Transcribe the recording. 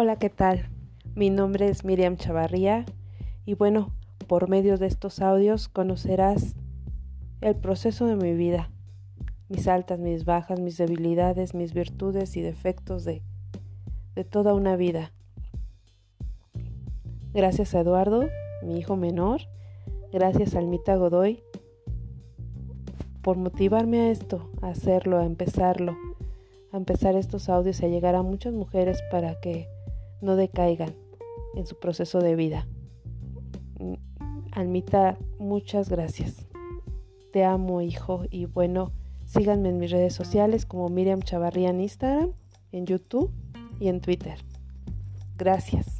Hola, ¿qué tal? Mi nombre es Miriam Chavarría y bueno, por medio de estos audios conocerás el proceso de mi vida, mis altas, mis bajas, mis debilidades, mis virtudes y defectos de, de toda una vida. Gracias a Eduardo, mi hijo menor, gracias a Almita Godoy por motivarme a esto, a hacerlo, a empezarlo a empezar estos audios y a llegar a muchas mujeres para que no decaigan en su proceso de vida. Mm, Almita, muchas gracias. Te amo, hijo, y bueno, síganme en mis redes sociales como Miriam Chavarría en Instagram, en YouTube y en Twitter. Gracias.